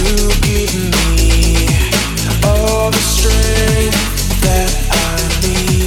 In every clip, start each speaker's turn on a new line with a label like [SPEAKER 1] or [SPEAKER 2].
[SPEAKER 1] give me All the strength that I need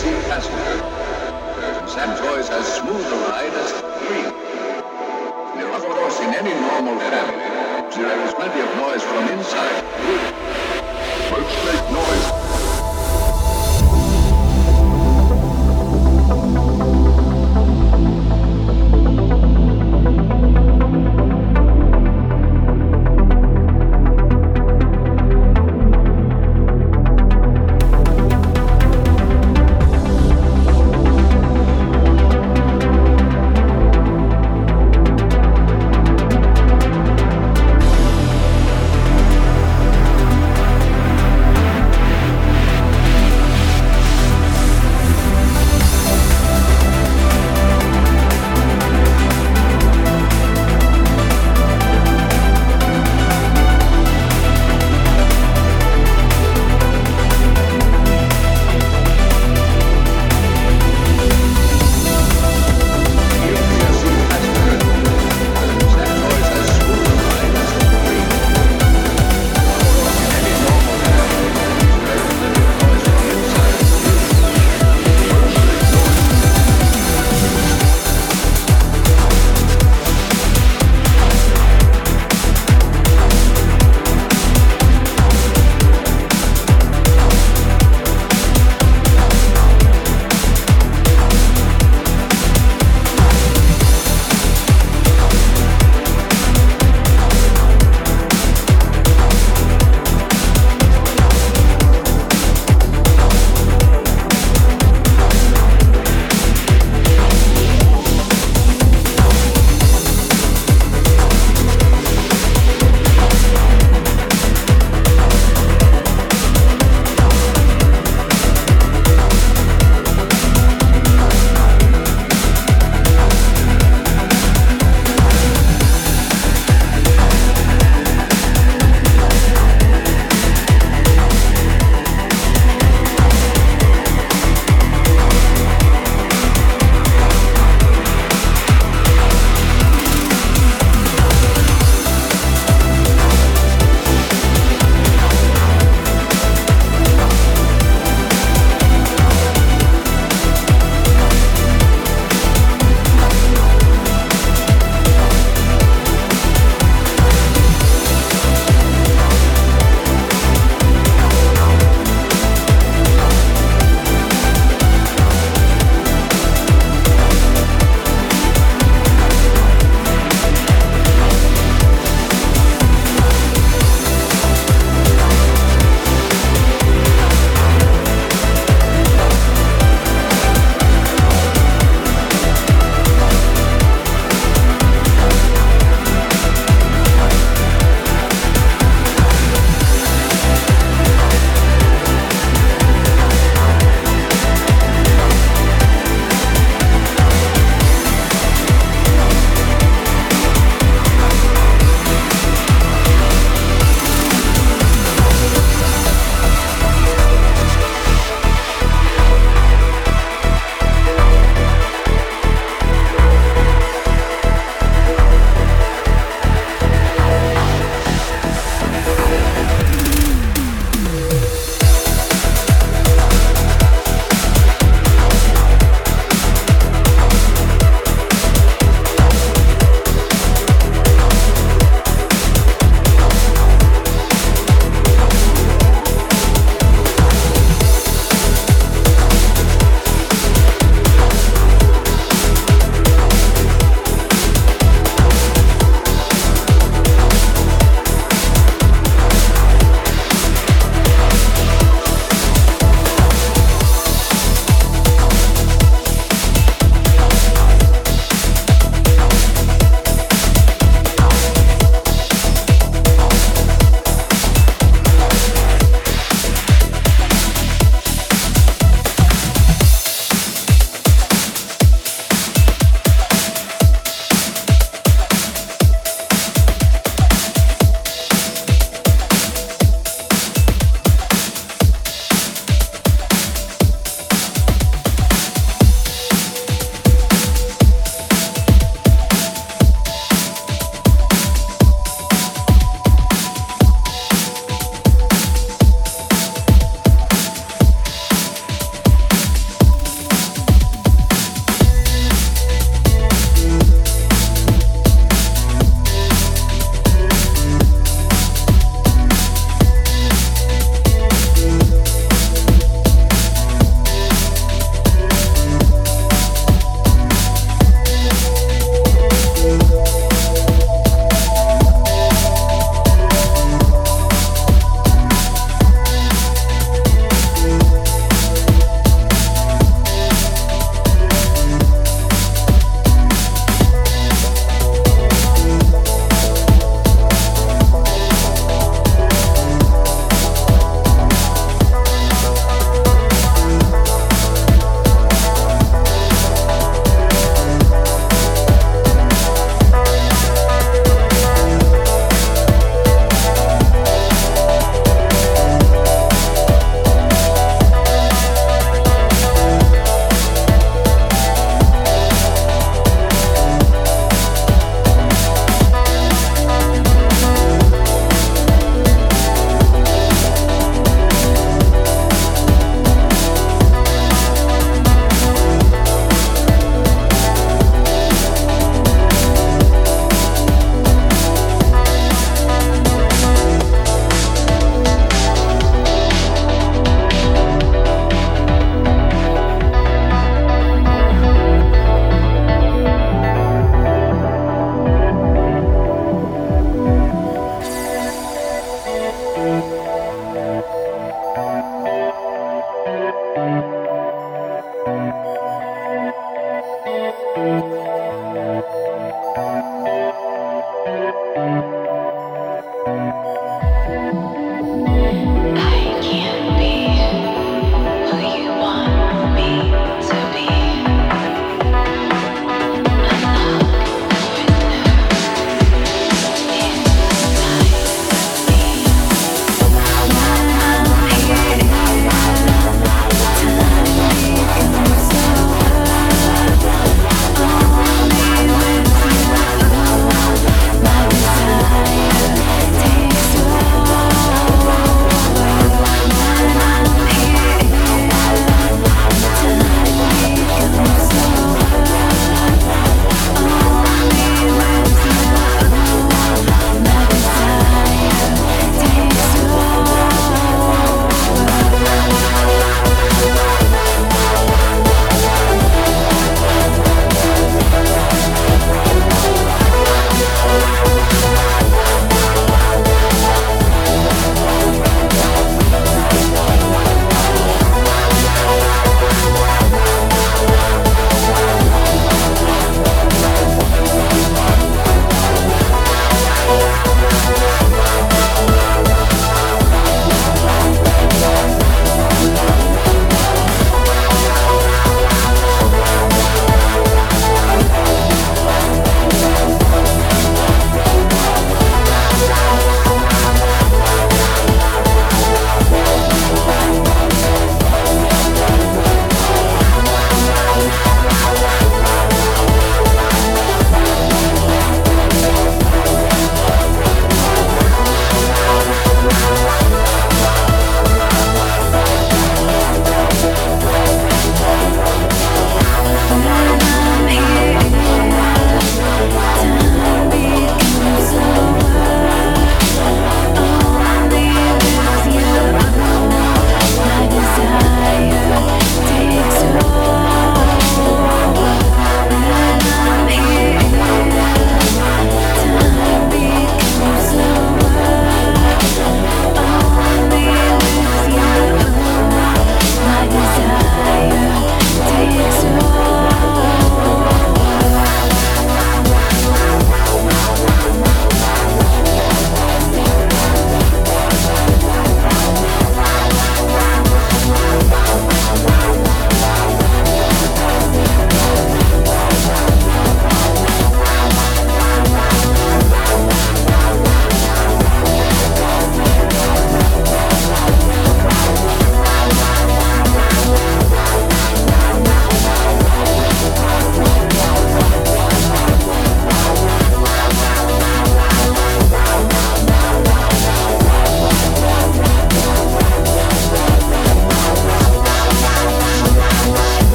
[SPEAKER 1] seat passenger Perkins enjoys as smooth a ride as free. Now, of course, in any normal family, there is plenty of noise from inside. Let's make